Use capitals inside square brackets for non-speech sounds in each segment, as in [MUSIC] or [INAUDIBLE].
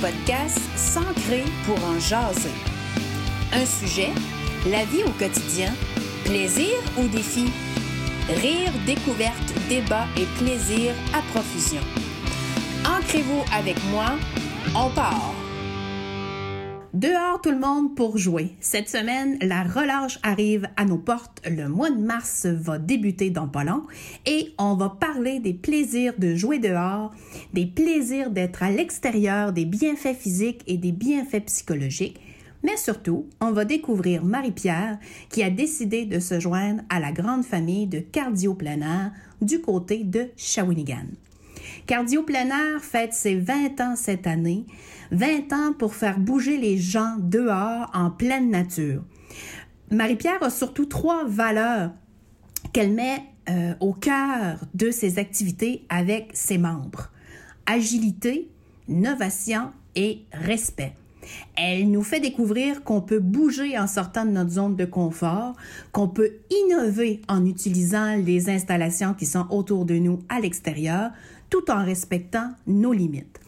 podcast S'ancrer pour en jaser. Un sujet, la vie au quotidien, plaisir ou défi? Rire, découverte, débat et plaisir à profusion. Ancrez-vous avec moi, on part! Dehors tout le monde pour jouer. Cette semaine, la relâche arrive à nos portes. Le mois de mars va débuter dans pas long et on va parler des plaisirs de jouer dehors, des plaisirs d'être à l'extérieur, des bienfaits physiques et des bienfaits psychologiques. Mais surtout, on va découvrir Marie-Pierre qui a décidé de se joindre à la grande famille de cardio du côté de Shawinigan. Cardio Plein Air fête ses 20 ans cette année. 20 ans pour faire bouger les gens dehors en pleine nature. Marie-Pierre a surtout trois valeurs qu'elle met euh, au cœur de ses activités avec ses membres. Agilité, innovation et respect. Elle nous fait découvrir qu'on peut bouger en sortant de notre zone de confort, qu'on peut innover en utilisant les installations qui sont autour de nous à l'extérieur, tout en respectant nos limites.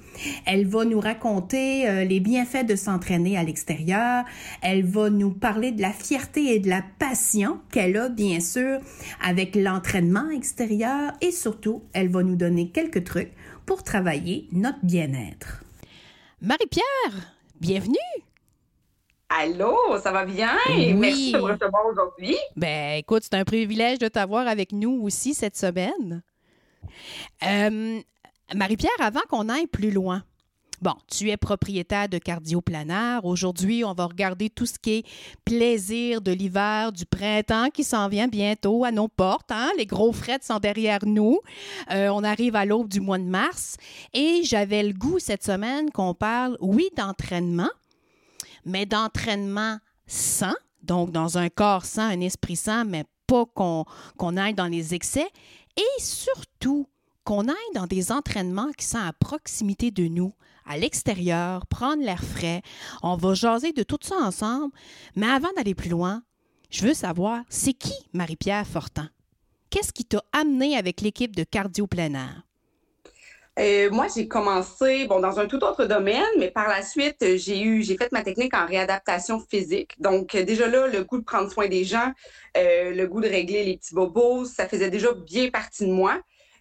Elle va nous raconter euh, les bienfaits de s'entraîner à l'extérieur. Elle va nous parler de la fierté et de la passion qu'elle a, bien sûr, avec l'entraînement extérieur. Et surtout, elle va nous donner quelques trucs pour travailler notre bien-être. Marie-Pierre, bienvenue! Allô, ça va bien? Merci de me recevoir aujourd'hui. Ben, écoute, c'est un privilège de t'avoir avec nous aussi cette semaine. Euh, Marie-Pierre, avant qu'on aille plus loin, Bon, tu es propriétaire de Cardioplanaire. Aujourd'hui, on va regarder tout ce qui est plaisir de l'hiver, du printemps qui s'en vient bientôt à nos portes. Hein? Les gros frettes sont derrière nous. Euh, on arrive à l'aube du mois de mars. Et j'avais le goût cette semaine qu'on parle, oui, d'entraînement, mais d'entraînement sain, donc dans un corps sain, un esprit sain, mais pas qu'on aille dans les excès. Et surtout, qu'on aille dans des entraînements qui sont à proximité de nous, à l'extérieur, prendre l'air frais. On va jaser de tout ça ensemble. Mais avant d'aller plus loin, je veux savoir, c'est qui Marie-Pierre Fortin? Qu'est-ce qui t'a amené avec l'équipe de cardio? Euh, moi, j'ai commencé bon dans un tout autre domaine, mais par la suite, j'ai eu j'ai fait ma technique en réadaptation physique. Donc déjà là, le goût de prendre soin des gens, euh, le goût de régler les petits bobos, ça faisait déjà bien partie de moi.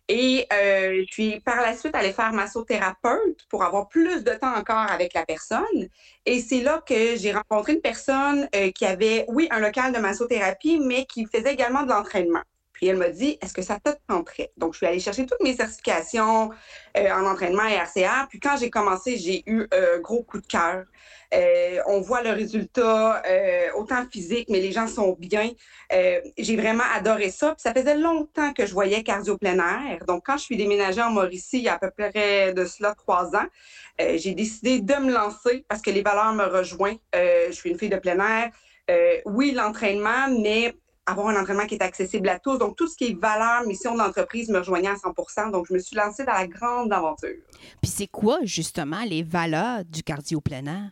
Et euh, je par la suite allée faire massothérapeute pour avoir plus de temps encore avec la personne. Et c'est là que j'ai rencontré une personne euh, qui avait, oui, un local de massothérapie, mais qui faisait également de l'entraînement. Puis elle m'a dit, est-ce que ça te tenterait? Donc, je suis allée chercher toutes mes certifications euh, en entraînement et RCR. Puis quand j'ai commencé, j'ai eu un gros coup de cœur. Euh, on voit le résultat, euh, autant physique, mais les gens sont bien. j'ai vraiment adoré ça. Puis ça faisait longtemps que je voyais cardio plein air. Donc, quand je suis déménagée en Mauricie, il y a à peu près de cela trois ans, j'ai décidé de me lancer parce que les valeurs me rejoignent. je suis une fille de plein air. oui, l'entraînement, mais avoir un entraînement qui est accessible à tous. Donc, tout ce qui est valeur, mission d'entreprise me rejoignait à 100 Donc, je me suis lancée dans la grande aventure. Puis, c'est quoi, justement, les valeurs du cardio plein air?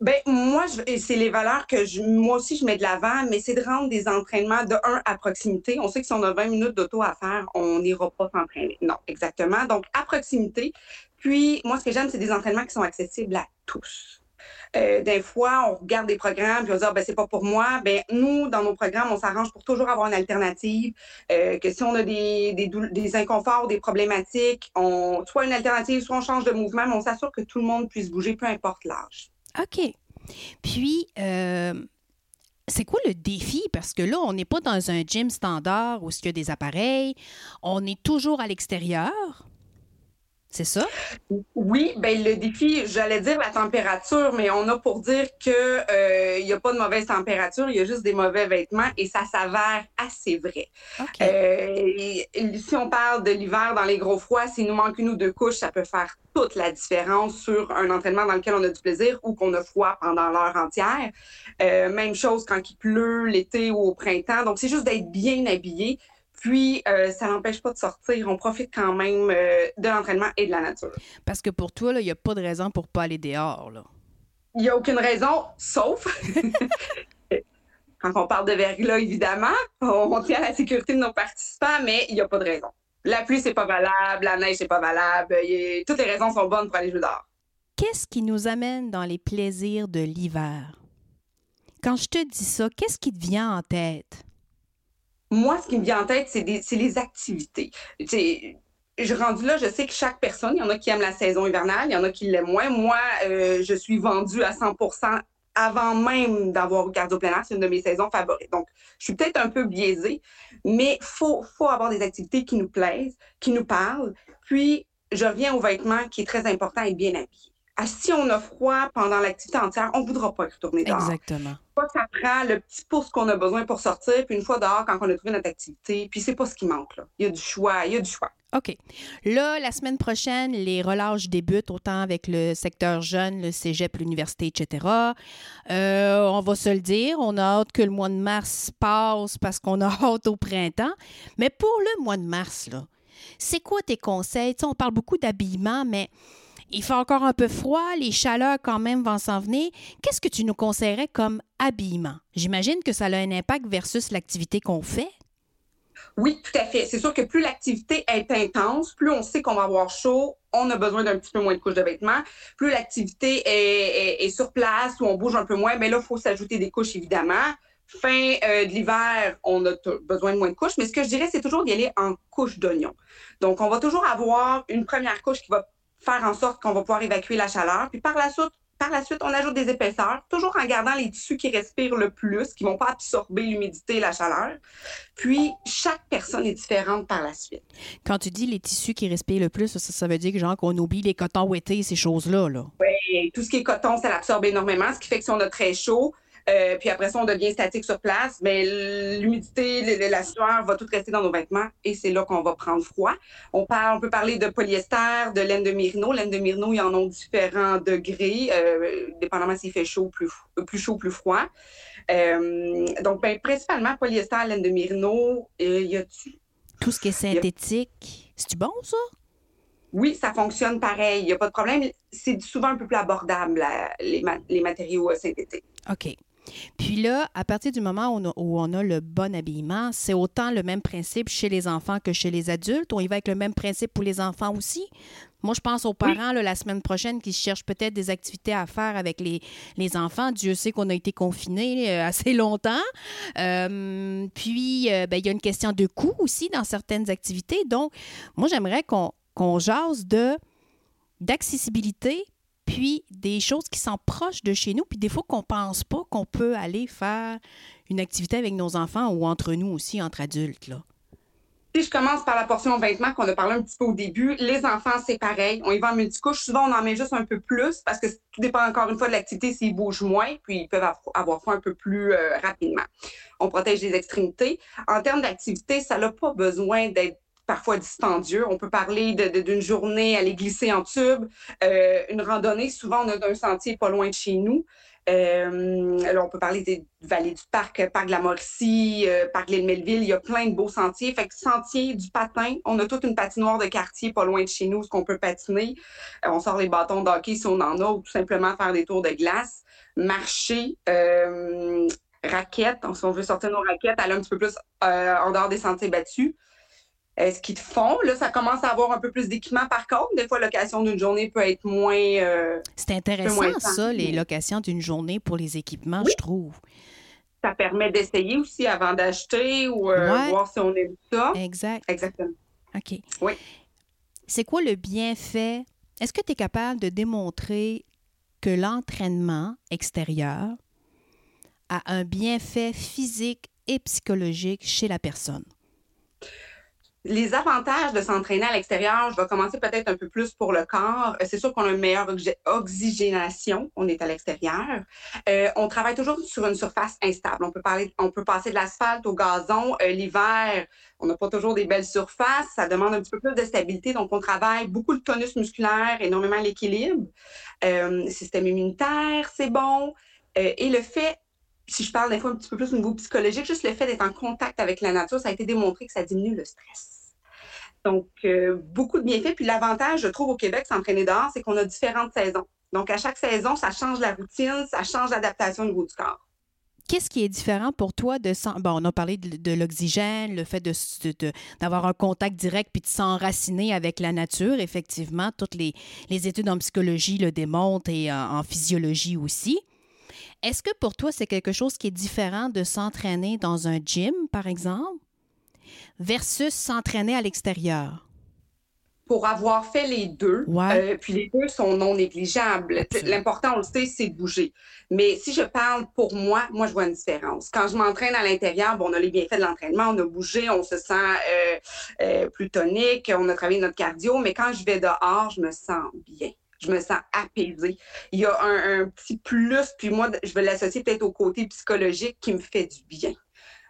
Ben moi, c'est les valeurs que je, moi aussi je mets de l'avant, mais c'est de rendre des entraînements de un à proximité. On sait que si on a 20 minutes d'auto à faire, on n'ira pas s'entraîner. Non, exactement. Donc à proximité. Puis moi, ce que j'aime, c'est des entraînements qui sont accessibles à tous. Euh, des fois, on regarde des programmes puis on se dit ah, ben c'est pas pour moi. Ben nous, dans nos programmes, on s'arrange pour toujours avoir une alternative. Euh, que si on a des, des, des, inconforts, des problématiques, on soit une alternative, soit on change de mouvement, mais on s'assure que tout le monde puisse bouger, peu importe l'âge. OK. Puis euh, c'est quoi le défi? Parce que là, on n'est pas dans un gym standard où il y a des appareils. On est toujours à l'extérieur. C'est ça? Oui, ben le défi, j'allais dire la température, mais on a pour dire que il euh, n'y a pas de mauvaise température, il y a juste des mauvais vêtements et ça s'avère assez vrai. Euh, si on parle de l'hiver dans les gros froids, s'il nous manque une ou deux couches, ça peut faire toute la différence sur un entraînement dans lequel on a du plaisir ou qu'on a froid pendant l'heure entière. Euh, même chose quand il pleut l'été ou au printemps. Donc c'est juste d'être bien habillé puis, euh, ça n'empêche pas de sortir. On profite quand même euh, de l'entraînement et de la nature. Parce que pour toi, il n'y a pas de raison pour ne pas aller dehors. Il n'y a aucune raison, sauf [LAUGHS] quand on parle de verglas, évidemment, on tient à la sécurité de nos participants, mais il n'y a pas de raison. La pluie, c'est pas valable. La neige, c'est pas valable. toutes les raisons sont bonnes pour aller jouer dehors. Qu'est-ce qui nous amène dans les plaisirs de l'hiver? Quand je te dis ça, qu'est-ce qui te vient en tête? Moi, ce qui me vient en tête, c'est les activités. je rendu là, je sais que chaque personne, il y en a qui aiment la saison hivernale, il y en a qui l'aiment moins. Moi, euh, je suis vendue à 100% avant même d'avoir eu cardio plein c'est une de mes saisons favorites. Donc, je suis peut-être un peu biaisée, mais faut, faut avoir des activités qui nous plaisent, qui nous parlent. Puis, je reviens au vêtement qui est très important et bien habillé. Ah, si on a froid pendant l'activité entière, on ne voudra pas y retourner dehors. Exactement. Ça prend le petit pouce qu'on a besoin pour sortir, puis une fois dehors, quand on a trouvé notre activité, puis c'est pas ce qui manque. Là. Il y a du choix, il y a du choix. OK. Là, la semaine prochaine, les relâches débutent autant avec le secteur jeune, le cégep, l'université, etc. Euh, on va se le dire, on a hâte que le mois de mars passe parce qu'on a [LAUGHS] hâte au printemps. Mais pour le mois de mars, là, c'est quoi tes conseils? on parle beaucoup d'habillement, mais il fait encore un peu froid, les chaleurs quand même vont s'en venir. Qu'est-ce que tu nous conseillerais comme habillement? J'imagine que ça a un impact versus l'activité qu'on fait. Oui, tout à fait. C'est sûr que plus l'activité est intense, plus on sait qu'on va avoir chaud, on a besoin d'un petit peu moins de couches de vêtements. Plus l'activité est, sur place, ou on bouge un peu moins, mais là, il faut s'ajouter des couches, évidemment. Fin euh, de l'hiver, on a besoin de moins de couches, mais ce que je dirais, c'est toujours d'y aller en couches d'oignon. Donc, on va toujours avoir une première couche qui va faire en sorte qu'on va pouvoir évacuer la chaleur. Puis par la suite, par la suite, on ajoute des épaisseurs, toujours en gardant les tissus qui respirent le plus, qui ne vont pas absorber l'humidité et la chaleur. Puis, chaque personne est différente par la suite. Quand tu dis les tissus qui respirent le plus, ça, veut dire que genre qu'on oublie les cotons ouettés, ces choses-là. Là. Oui, tout ce qui est coton, ça l'absorbe énormément, ce qui fait que si on a très chaud, euh, puis après ça, on devient statique sur place. Mais l'humidité, la sueur va tout rester dans nos vêtements et c'est là qu'on va prendre froid. On, parle, on peut parler de polyester, de laine de myrino. Laine de myrino, ils en ont différents degrés, euh, dépendamment s'il fait chaud, plus, plus chaud, plus froid. Euh, donc, ben, principalement polyester, laine de myrino. y a-tu? Tout ce qui est synthétique. C'est-tu bon, ça? Oui, ça fonctionne pareil. Il n'y a pas de problème. C'est souvent un peu plus abordable, les, les matériaux synthétiques. OK. Puis là, à partir du moment où on a, le bon habillement, c'est autant le même principe chez les enfants que chez les adultes. On y va avec le même principe pour les enfants aussi. Moi, je pense aux parents la semaine prochaine qui cherchent peut-être des activités à faire avec les, enfants. Dieu sait qu'on a été confinés euh, [LAUGHS] assez longtemps. Euh, puis, euh, ben, il y a une question de coût aussi dans certaines activités. Donc, moi, j'aimerais qu'on qu'on jase de d'accessibilité puis des choses qui sont proches de chez nous, puis des fois qu'on pense pas qu'on peut aller faire une activité avec nos enfants ou entre nous aussi, entre adultes. Là. Si je commence par la portion vêtements qu'on a parlé un petit peu au début, les enfants, c'est pareil. On y va en multicouche. Souvent, on en met juste un peu plus parce que tout dépend encore une fois de l'activité, s'ils bougent moins, puis ils peuvent avoir froid un peu plus euh, rapidement. On protège les extrémités. En termes d'activité, ça n'a pas besoin d'être parfois dispendieux. On peut parler d'une journée à aller glisser en tube, euh, une randonnée. Souvent, on a un sentier pas loin de chez nous. Euh, alors, on peut parler des vallées du parc, parc de la euh, parc de l'île Melville. Il y a plein de beaux sentiers. Fait que sentier du patin, on a toute une patinoire de quartier pas loin de chez nous, ce qu'on peut patiner. on sort les bâtons d'hockey si on en a, ou tout simplement faire des tours de glace, marcher. raquettes, si on veut sortir nos raquettes, aller un petit peu plus en dehors des sentiers battus. Euh, ce qu'ils font? Là, ça commence à avoir un peu plus d'équipement par contre. Des fois, l'occasion d'une journée peut être moins. Euh, c'est intéressant, ça, les locations d'une journée pour les équipements, je trouve. Ça permet d'essayer aussi avant d'acheter ou euh, voir si on aime ça. Exact. Exactement. OK. Oui. C'est quoi le bienfait? Est-ce que tu es capable de démontrer que l'entraînement extérieur a un bienfait physique et psychologique chez la personne? Les avantages de s'entraîner à l'extérieur, je vais commencer peut-être un peu plus pour le corps. Euh, c'est sûr qu'on a une meilleure oxygénation, on est à l'extérieur. Euh, on travaille toujours sur une surface instable. On peut, parler, on peut passer de l'asphalte au gazon. Euh, l'hiver, on n'a pas toujours des belles surfaces. Ça demande un petit peu plus de stabilité. Donc, on travaille beaucoup de tonus musculaire, énormément l'équilibre. système immunitaire, c'est bon. et le fait si je parle des fois un petit peu plus au niveau psychologique, juste le fait d'être en contact avec la nature, ça a été démontré que ça diminue le stress. Donc, euh, beaucoup de bienfaits. Puis l'avantage, je trouve, au Québec, s'entraîner dehors, c'est qu'on a différentes saisons. Donc, à chaque saison, ça change la routine, ça change l'adaptation au niveau du corps. qu'est-ce qui est différent pour toi de... Bon, on a parlé de, l'oxygène, le fait d'avoir un contact direct puis de s'enraciner avec la nature. Effectivement, toutes les, études en psychologie le démontrent et en, physiologie aussi. Est-ce que pour toi, c'est quelque chose qui est différent de s'entraîner dans un gym, par exemple, versus s'entraîner à l'extérieur? pour avoir fait les deux, euh, puis les deux sont non négligeables. L'important, on le sait, c'est de bouger. Mais si je parle pour moi, moi, je vois une différence. Quand je m'entraîne à l'intérieur, bon, on a les bienfaits de l'entraînement, on a bougé, on se sent euh, euh, plus tonique, on a travaillé notre cardio, mais quand je vais dehors, je me sens bien. Je me sens apaisée. Il y a un, un petit plus, puis moi, je vais l'associer peut-être au côté psychologique qui me fait du bien.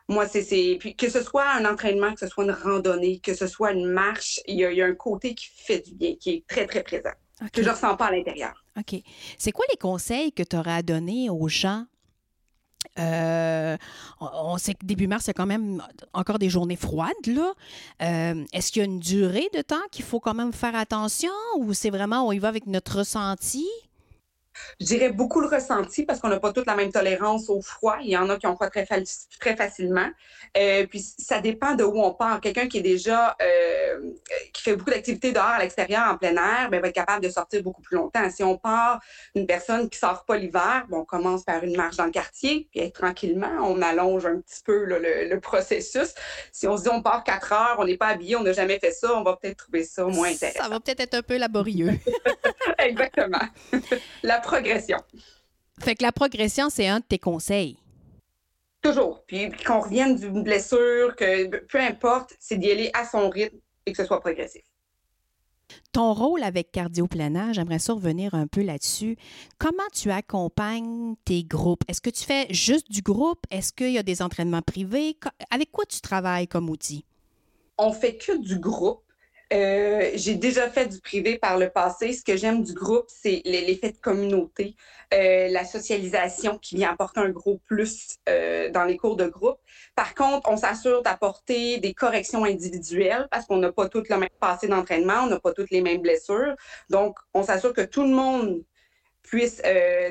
Moi, c'est. Puis que ce soit un entraînement, que ce soit une randonnée, que ce soit une marche, il y a, un côté qui fait du bien, qui est très, très présent, que je ne ressens pas à l'intérieur. OK. C'est quoi les conseils que tu aurais à donner aux gens? Euh, on sait que début mars, il y a quand même encore des journées froides. Là. Euh, est-ce qu'il y a une durée de temps qu'il faut quand même faire attention ou c'est vraiment on y va avec notre ressenti? Je dirais beaucoup le ressenti parce qu'on n'a pas toute la même tolérance au froid. Il y en a qui ont froid très, facilement. Euh, puis ça dépend de où on part. Quelqu'un qui est déjà euh, qui fait beaucoup d'activités dehors à l'extérieur en plein air, ben, va être capable de sortir beaucoup plus longtemps. Si on part une personne qui sort pas l'hiver, bon, on commence par une marche dans le quartier, puis tranquillement, on allonge un petit peu le, processus. Si on se dit on part quatre heures, on n'est pas habillé, on n'a jamais fait ça, on va peut-être trouver ça moins intéressant. Ça va peut-être être un peu laborieux. [LAUGHS] Exactement. la progression. Fait que la progression, c'est un de tes conseils. Toujours. Puis, qu'on revienne d'une blessure, que peu importe, c'est d'y aller à son rythme et que ce soit progressif. Ton rôle avec Cardioplanage, j'aimerais ça revenir un peu là-dessus. Comment tu accompagnes tes groupes? Est-ce que tu fais juste du groupe? Est-ce qu'il y a des entraînements privés? Avec quoi tu travailles comme outil? On fait que du groupe. Euh, j'ai déjà fait du privé par le passé. Ce que j'aime du groupe, c'est l'effet de communauté, euh, la socialisation qui vient apporter un gros plus euh, dans les cours de groupe. Par contre, on s'assure d'apporter des corrections individuelles parce qu'on n'a pas toutes le même passé d'entraînement, on n'a pas toutes les mêmes blessures. Donc, on s'assure que tout le monde puisse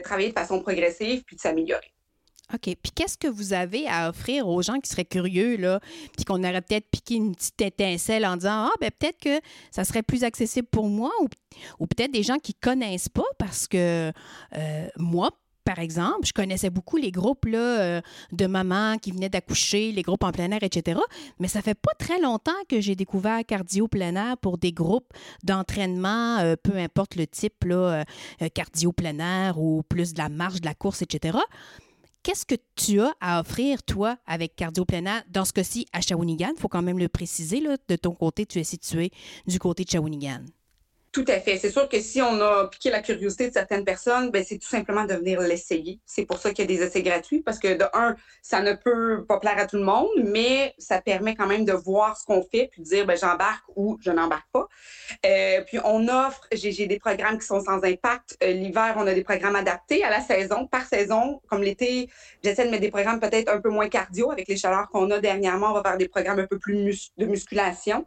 travailler de façon progressive puis de s'améliorer. OK. Puis qu'est-ce que vous avez à offrir aux gens qui seraient curieux, là, puis qu'on aurait peut-être piqué une petite étincelle en disant Ah, ben peut-être que ça serait plus accessible pour moi, ou, peut-être des gens qui ne connaissent pas, parce que euh, moi, par exemple, je connaissais beaucoup les groupes là, euh, de mamans qui venaient d'accoucher, les groupes en plein air, etc. Mais ça fait pas très longtemps que j'ai découvert cardio plein air pour des groupes d'entraînement, euh, peu importe le type, là, cardio plein air ou plus de la marche, de la course, etc qu'est-ce que tu as à offrir, toi, avec Cardio Plena, dans ce cas-ci, à Shawinigan? Il faut quand même le préciser, là, de ton côté, tu es situé du côté de Shawinigan. Tout à fait. C'est sûr que si on a piqué la curiosité de certaines personnes, ben, c'est tout simplement de venir l'essayer. C'est pour ça qu'il y a des essais gratuits, parce que de un, ça ne peut pas plaire à tout le monde, mais ça permet quand même de voir ce qu'on fait, puis de dire ben, j'embarque ou je n'embarque pas. Euh, puis on offre, j'ai des programmes qui sont sans impact. Euh, l'hiver, on a des programmes adaptés à la saison, par saison. Comme l'été, j'essaie de mettre des programmes peut-être un peu moins cardio avec les chaleurs qu'on a dernièrement. On va faire des programmes un peu plus de musculation.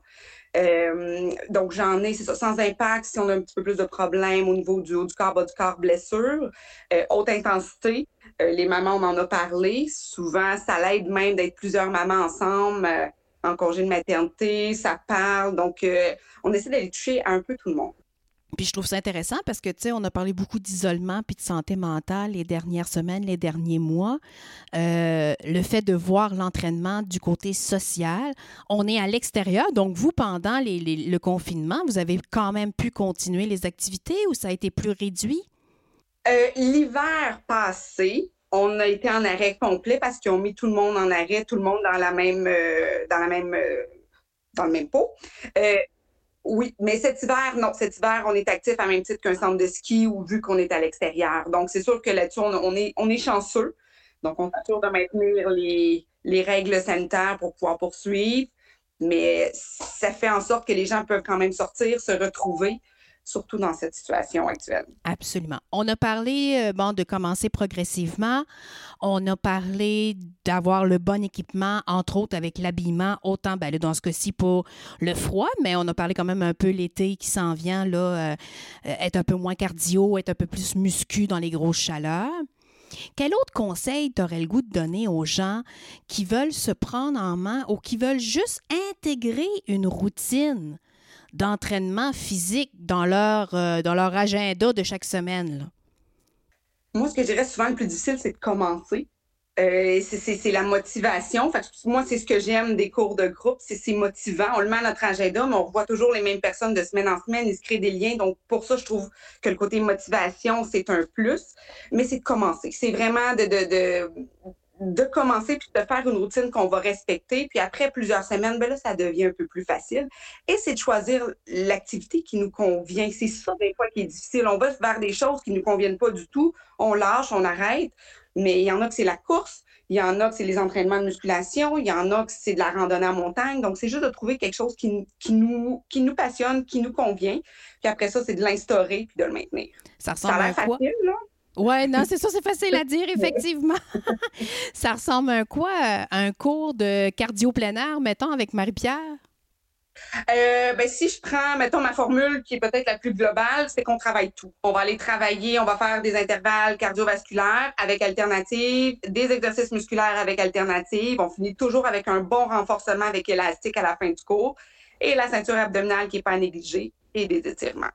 Euh, donc, j'en ai, c'est ça, sans impact, si on a un petit peu plus de problèmes au niveau du haut du corps, bas du corps, blessure. Euh, haute intensité, euh, les mamans, on en a parlé. Souvent, ça l'aide même d'être plusieurs mamans ensemble en congé de maternité, ça parle. Donc, on essaie d'aller toucher un peu tout le monde. Puis je trouve ça intéressant parce que, tu sais, on a parlé beaucoup d'isolement puis de santé mentale les dernières semaines, les derniers mois. Euh, le fait de voir l'entraînement du côté social. On est à l'extérieur, donc vous, pendant le confinement, vous avez quand même pu continuer les activités ou ça a été plus réduit? Euh, l'hiver passé, on a été en arrêt complet parce qu'ils ont mis tout le monde en arrêt, tout le monde dans la même, euh, dans la même, dans le même pot. Oui, mais cet hiver, non, cet hiver, on est actif à même titre qu'un centre de ski ou vu qu'on est à l'extérieur. Donc, c'est sûr que là-dessus, on, est, on est chanceux. Donc, on s'assure de maintenir les, les règles sanitaires pour pouvoir poursuivre. Mais ça fait en sorte que les gens peuvent quand même sortir, se retrouver, surtout dans cette situation actuelle. Absolument. On a parlé euh, de commencer progressivement. On a parlé d'avoir le bon équipement, entre autres avec l'habillement, autant ben, dans ce cas-ci pour le froid, mais on a parlé quand même un peu l'été qui s'en vient, là, euh, être un peu moins cardio, être un peu plus muscu dans les grosses chaleurs. Quel autre conseil t'aurais le goût de donner aux gens qui veulent se prendre en main ou qui veulent juste intégrer une routine? D'entraînement physique dans leur, euh, dans leur agenda de chaque semaine? Moi, ce que je dirais souvent le plus difficile, c'est de commencer. Euh, c'est la motivation. Moi, c'est ce que j'aime des cours de groupe. C'est motivant. On le met à notre agenda, mais on revoit toujours les mêmes personnes de semaine en semaine. Ils se créent des liens. Donc, pour ça, je trouve que le côté motivation, c'est un plus. Mais c'est de commencer. C'est vraiment de, de, de, commencer puis de faire une routine qu'on va respecter. Puis après plusieurs semaines, ben là, ça devient un peu plus facile. Et c'est de choisir l'activité qui nous convient. C'est ça, des fois, qui est difficile. On va vers des choses qui ne nous conviennent pas du tout. On lâche, on arrête. Mais il y en a que c'est la course, il y en a que c'est les entraînements de musculation, il y en a que c'est de la randonnée en montagne. Donc, c'est juste de trouver quelque chose qui, qui, nous, qui nous passionne, qui nous convient. Puis après ça, c'est de l'instaurer puis de le maintenir. Ça ressemble à quoi? Facile, là. Oui, non, c'est ça, c'est facile à dire, effectivement. [LAUGHS] ça ressemble à quoi? Un cours de cardio plein air, mettons, avec Marie-Pierre? Euh, ben, si je prends, mettons, ma formule qui est peut-être la plus globale, c'est qu'on travaille tout. On va aller travailler, on va faire des intervalles cardiovasculaires avec alternative, des exercices musculaires avec alternative. On finit toujours avec un bon renforcement avec élastique à la fin du cours et la ceinture abdominale qui n'est pas négligée et des étirements.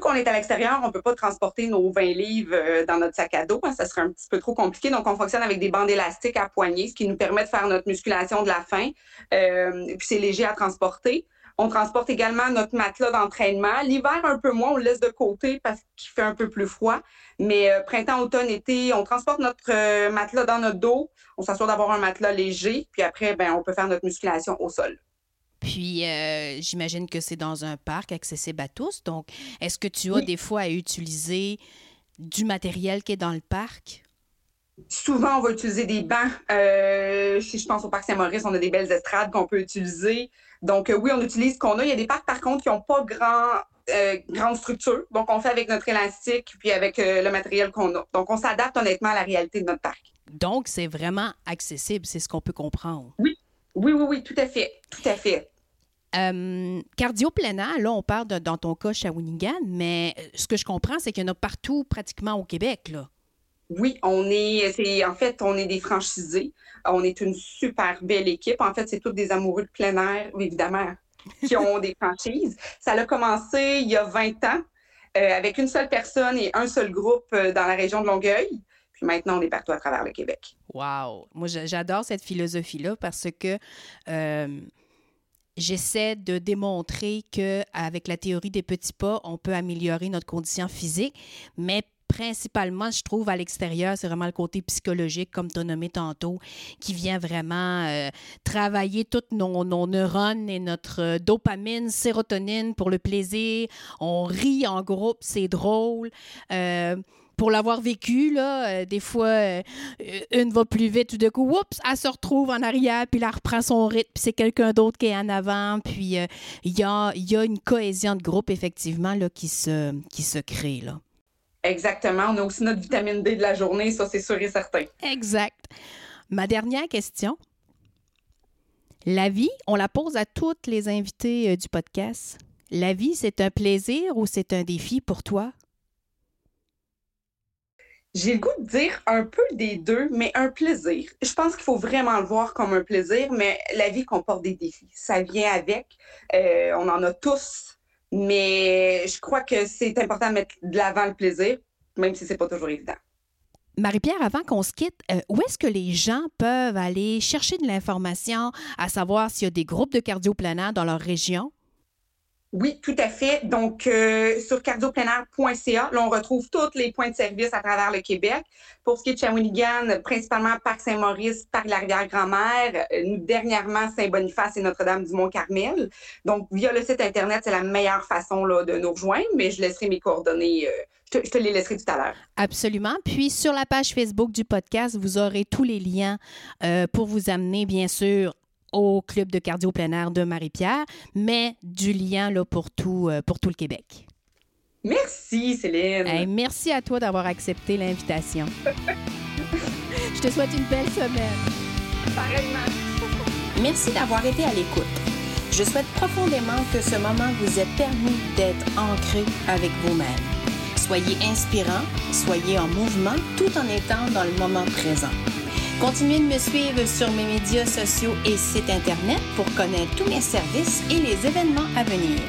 Quand on est à l'extérieur, on ne peut pas transporter nos 20 livres euh, dans notre sac à dos. Hein, ça serait un petit peu trop compliqué. Donc, on fonctionne avec des bandes élastiques à poignée, ce qui nous permet de faire notre musculation de la faim. Euh, puis, c'est léger à transporter. On transporte également notre matelas d'entraînement. L'hiver, un peu moins, on le laisse de côté parce qu'il fait un peu plus froid. Mais euh, printemps, automne, été, on transporte notre matelas dans notre dos. On s'assure d'avoir un matelas léger. Puis après, ben, on peut faire notre musculation au sol. Puis, euh, j'imagine que c'est dans un parc accessible à tous. Donc, est-ce que tu as des fois à utiliser du matériel qui est dans le parc? Souvent, on va utiliser des bancs. si je pense au parc Saint-Maurice, on a des belles estrades qu'on peut utiliser. Donc, euh, oui, on utilise ce qu'on a. Il y a des parcs, par contre, qui n'ont pas grand, euh, grande structure. Donc, on fait avec notre élastique puis avec euh, le matériel qu'on a. Donc, on s'adapte honnêtement à la réalité de notre parc. Donc, c'est vraiment accessible, c'est ce qu'on peut comprendre. Oui, oui, oui, oui, tout à fait, tout à fait. Cardio plein là, on parle de, dans ton cas Shawinigan, mais ce que je comprends, c'est qu'il y en a partout pratiquement au Québec, là. Oui, on est, c'est, en fait, on est des franchisés. On est une super belle équipe. En fait, c'est tous des amoureux de plein air, évidemment, qui ont des franchises. Ça a commencé il y a 20 ans euh, avec une seule personne et un seul groupe euh, dans la région de Longueuil. Puis maintenant, on est partout à travers le Québec. Wow! Moi, j'adore cette philosophie-là parce que euh, j'essaie de démontrer qu'avec la théorie des petits pas, on peut améliorer notre condition physique, mais principalement, je trouve, à l'extérieur, c'est vraiment le côté psychologique, comme tu as nommé tantôt, qui vient vraiment euh, travailler toutes nos, neurones et notre euh, dopamine, sérotonine pour le plaisir. On rit en groupe, c'est drôle. Euh, pour l'avoir vécu, là, des fois, une va plus vite, tout de coup, oups, elle se retrouve en arrière, puis elle reprend son rythme, puis c'est quelqu'un d'autre qui est en avant, puis il y, a, y, a, une cohésion de groupe, effectivement, là, qui, se, qui se crée. Là. Exactement. On a aussi notre vitamine D de la journée, ça, c'est sûr et certain. Exact. Ma dernière question. La vie, on la pose à toutes les invités euh, du podcast. La vie, c'est un plaisir ou c'est un défi pour toi? J'ai le goût de dire un peu des deux, mais un plaisir. Je pense qu'il faut vraiment le voir comme un plaisir, mais la vie comporte des défis. Ça vient avec. Euh, on en a tous mais je crois que c'est important de mettre de l'avant le plaisir, même si c'est pas toujours évident. Marie-Pierre, avant qu'on se quitte, euh, où est-ce que les gens peuvent aller chercher de l'information, à savoir s'il y a des groupes de cardioplaneurs dans leur région? Oui, tout à fait. Donc, euh, sur cardioplenaire.ca, là, on retrouve tous les points de service à travers le Québec. Pour ce qui est de Shawinigan, principalement Parc Saint-Maurice, Parc la Rivière-Grand-Mère, euh, dernièrement Saint-Boniface et Notre-Dame-du-Mont-Carmel. Donc, via le site Internet, c'est la meilleure façon de nous rejoindre, mais je laisserai mes coordonnées. Euh, je, te, les laisserai tout à l'heure. Absolument. Puis sur la page Facebook du podcast, vous aurez tous les liens pour vous amener, bien sûr, au club de cardio plein air de Marie-Pierre, mais du lien là, pour, tout, euh, pour tout le Québec. Merci, Céline. merci à toi d'avoir accepté l'invitation. [LAUGHS] Je te souhaite une belle semaine. Pareillement. Merci d'avoir été à l'écoute. Je souhaite profondément que ce moment vous ait permis d'être ancré avec vous-même. Soyez inspirant Soyez en mouvement tout en étant dans le moment présent. Continuez de me suivre sur mes médias sociaux et site Internet pour connaître tous mes services et les événements à venir.